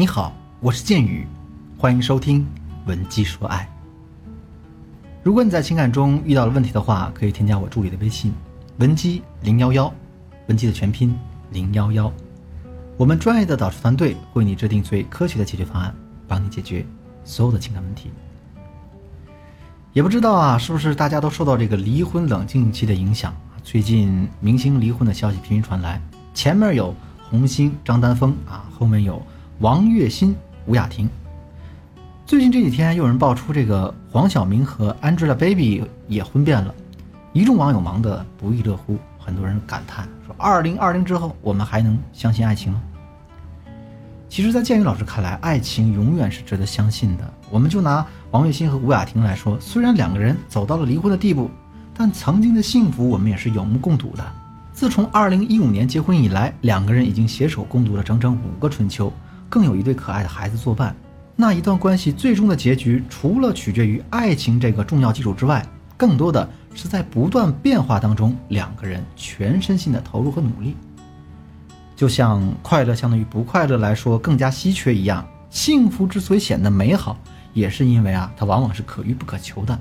你好，我是剑宇，欢迎收听《文姬说爱》。如果你在情感中遇到了问题的话，可以添加我助理的微信“文姬零幺幺”，文姬的全拼零幺幺。我们专业的导师团队为你制定最科学的解决方案，帮你解决所有的情感问题。也不知道啊，是不是大家都受到这个离婚冷静期的影响？最近明星离婚的消息频频传来，前面有红星张丹峰啊，后面有王栎鑫吴雅婷。最近这几天，又有人爆出这个黄晓明和 Angelababy 也婚变了，一众网友忙得不亦乐乎，很多人感叹说：“二零二零之后，我们还能相信爱情吗？”其实，在建宇老师看来，爱情永远是值得相信的。我们就拿王栎鑫和吴雅婷来说，虽然两个人走到了离婚的地步，但曾经的幸福我们也是有目共睹的。自从2015年结婚以来，两个人已经携手共度了整整五个春秋，更有一对可爱的孩子作伴。那一段关系最终的结局，除了取决于爱情这个重要基础之外，更多的是在不断变化当中，两个人全身心的投入和努力。就像快乐相对于不快乐来说更加稀缺一样，幸福之所以显得美好，也是因为啊，它往往是可遇不可求的。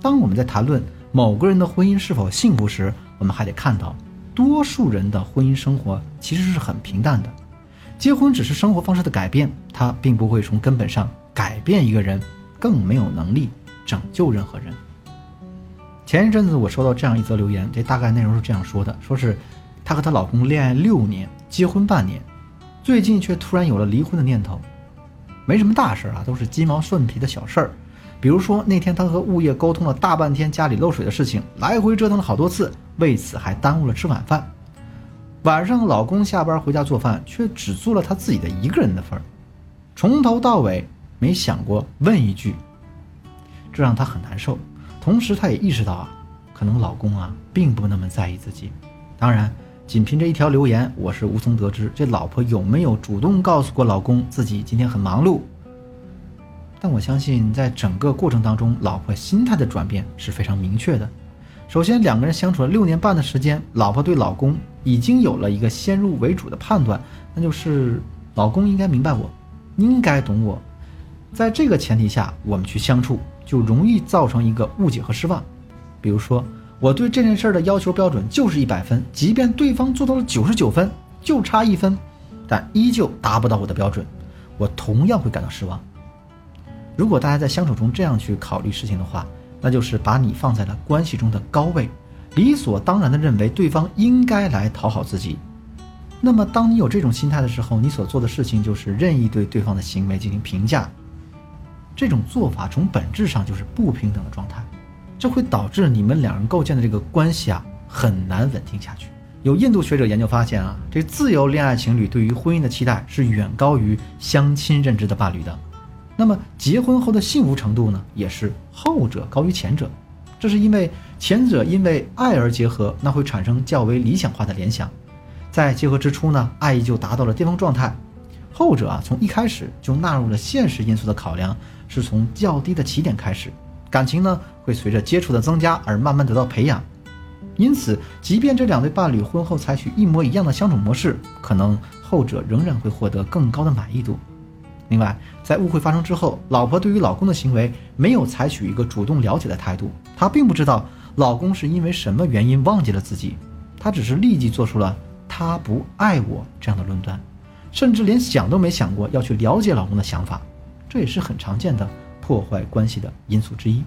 当我们在谈论某个人的婚姻是否幸福时，我们还得看到，多数人的婚姻生活其实是很平淡的。结婚只是生活方式的改变，它并不会从根本上改变一个人，更没有能力拯救任何人。前一阵子我收到这样一则留言，这大概内容是这样说的：说是她和她老公恋爱六年。结婚半年，最近却突然有了离婚的念头，没什么大事啊，都是鸡毛蒜皮的小事儿。比如说那天她和物业沟通了大半天家里漏水的事情，来回折腾了好多次，为此还耽误了吃晚饭。晚上老公下班回家做饭，却只做了他自己的一个人的份儿，从头到尾没想过问一句，这让她很难受。同时，她也意识到啊，可能老公啊并不那么在意自己。当然。仅凭这一条留言，我是无从得知这老婆有没有主动告诉过老公自己今天很忙碌。但我相信，在整个过程当中，老婆心态的转变是非常明确的。首先，两个人相处了六年半的时间，老婆对老公已经有了一个先入为主的判断，那就是老公应该明白我，应该懂我。在这个前提下，我们去相处，就容易造成一个误解和失望。比如说。我对这件事的要求标准就是一百分，即便对方做到了九十九分，就差一分，但依旧达不到我的标准，我同样会感到失望。如果大家在相处中这样去考虑事情的话，那就是把你放在了关系中的高位，理所当然的认为对方应该来讨好自己。那么，当你有这种心态的时候，你所做的事情就是任意对对方的行为进行评价，这种做法从本质上就是不平等的状态。这会导致你们两人构建的这个关系啊很难稳定下去。有印度学者研究发现啊，这自由恋爱情侣对于婚姻的期待是远高于相亲认知的伴侣的。那么结婚后的幸福程度呢，也是后者高于前者。这是因为前者因为爱而结合，那会产生较为理想化的联想，在结合之初呢，爱意就达到了巅峰状态。后者啊，从一开始就纳入了现实因素的考量，是从较低的起点开始。感情呢会随着接触的增加而慢慢得到培养，因此，即便这两对伴侣婚后采取一模一样的相处模式，可能后者仍然会获得更高的满意度。另外，在误会发生之后，老婆对于老公的行为没有采取一个主动了解的态度，她并不知道老公是因为什么原因忘记了自己，她只是立即做出了“他不爱我”这样的论断，甚至连想都没想过要去了解老公的想法，这也是很常见的。破坏关系的因素之一。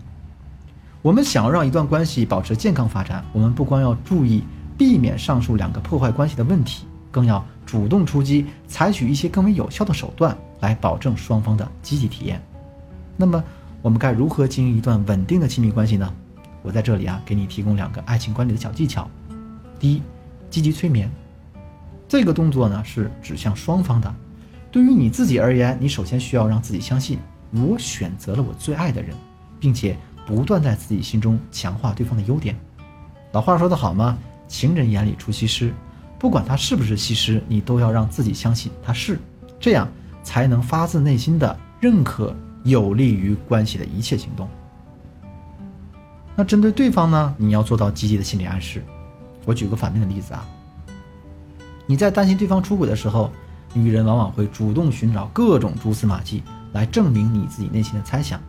我们想要让一段关系保持健康发展，我们不光要注意避免上述两个破坏关系的问题，更要主动出击，采取一些更为有效的手段来保证双方的积极体验。那么，我们该如何经营一段稳定的亲密关系呢？我在这里啊，给你提供两个爱情管理的小技巧。第一，积极催眠。这个动作呢是指向双方的。对于你自己而言，你首先需要让自己相信。我选择了我最爱的人，并且不断在自己心中强化对方的优点。老话说得好吗？情人眼里出西施，不管他是不是西施，你都要让自己相信他是，这样才能发自内心的认可，有利于关系的一切行动。那针对对方呢？你要做到积极的心理暗示。我举个反面的例子啊，你在担心对方出轨的时候，女人往往会主动寻找各种蛛丝马迹来证明你自己内心的猜想，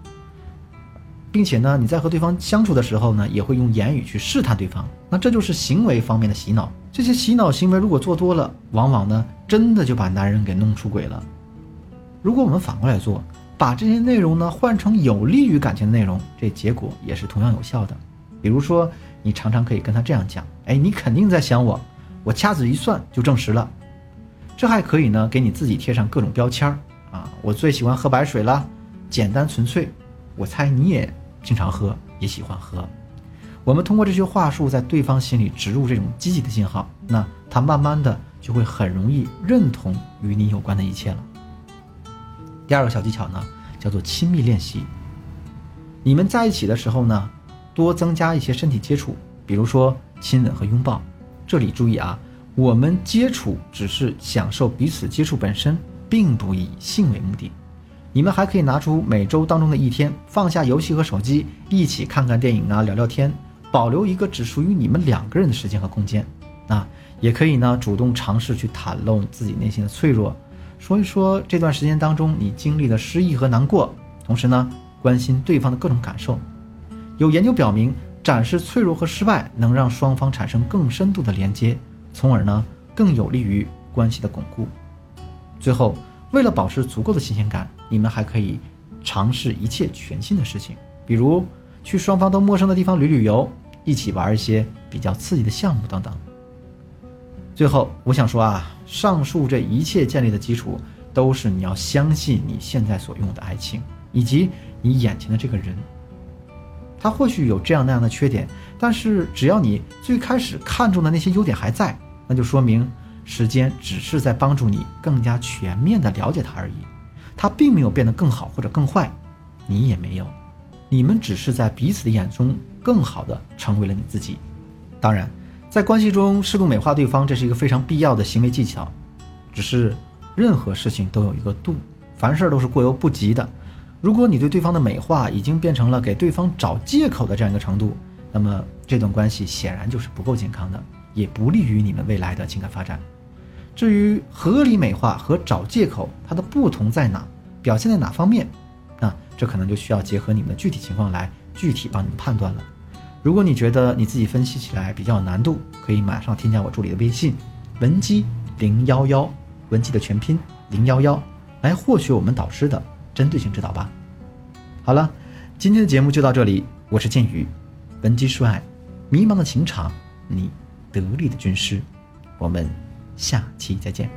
并且呢，你在和对方相处的时候呢，也会用言语去试探对方。那这就是行为方面的洗脑。这些洗脑行为如果做多了，往往呢，真的就把男人给弄出轨了。如果我们反过来做，把这些内容呢换成有利于感情的内容，这结果也是同样有效的。比如说，你常常可以跟他这样讲：“哎，你肯定在想我，我掐指一算就证实了。”这还可以呢，给你自己贴上各种标签儿啊！我最喜欢喝白水了，简单纯粹。我猜你也经常喝，也喜欢喝。我们通过这些话术，在对方心里植入这种积极的信号，那他慢慢的就会很容易认同与你有关的一切了。第二个小技巧呢，叫做亲密练习。你们在一起的时候呢，多增加一些身体接触，比如说亲吻和拥抱。这里注意啊。我们接触只是享受彼此接触本身，并不以性为目的。你们还可以拿出每周当中的一天，放下游戏和手机，一起看看电影啊，聊聊天，保留一个只属于你们两个人的时间和空间。啊，也可以呢，主动尝试去袒露自己内心的脆弱，说一说这段时间当中你经历的失意和难过，同时呢，关心对方的各种感受。有研究表明，展示脆弱和失败能让双方产生更深度的连接。从而呢，更有利于关系的巩固。最后，为了保持足够的新鲜感，你们还可以尝试一切全新的事情，比如去双方都陌生的地方旅旅游，一起玩一些比较刺激的项目等等。最后，我想说啊，上述这一切建立的基础，都是你要相信你现在所拥有的爱情，以及你眼前的这个人。他或许有这样那样的缺点，但是只要你最开始看中的那些优点还在，那就说明时间只是在帮助你更加全面的了解他而已。他并没有变得更好或者更坏，你也没有，你们只是在彼此的眼中更好的成为了你自己。当然，在关系中适度美化对方，这是一个非常必要的行为技巧。只是任何事情都有一个度，凡事都是过犹不及的。如果你对对方的美化已经变成了给对方找借口的这样一个程度，那么这段关系显然就是不够健康的，也不利于你们未来的情感发展。至于合理美化和找借口，它的不同在哪，表现在哪方面，那这可能就需要结合你们的具体情况来具体帮你们判断了。如果你觉得你自己分析起来比较有难度，可以马上添加我助理的微信文姬零幺幺，文姬的全拼零幺幺，来获取我们导师的。针对性指导吧。好了，今天的节目就到这里。我是剑宇，文姬说爱，迷茫的情场，你得力的军师。我们下期再见。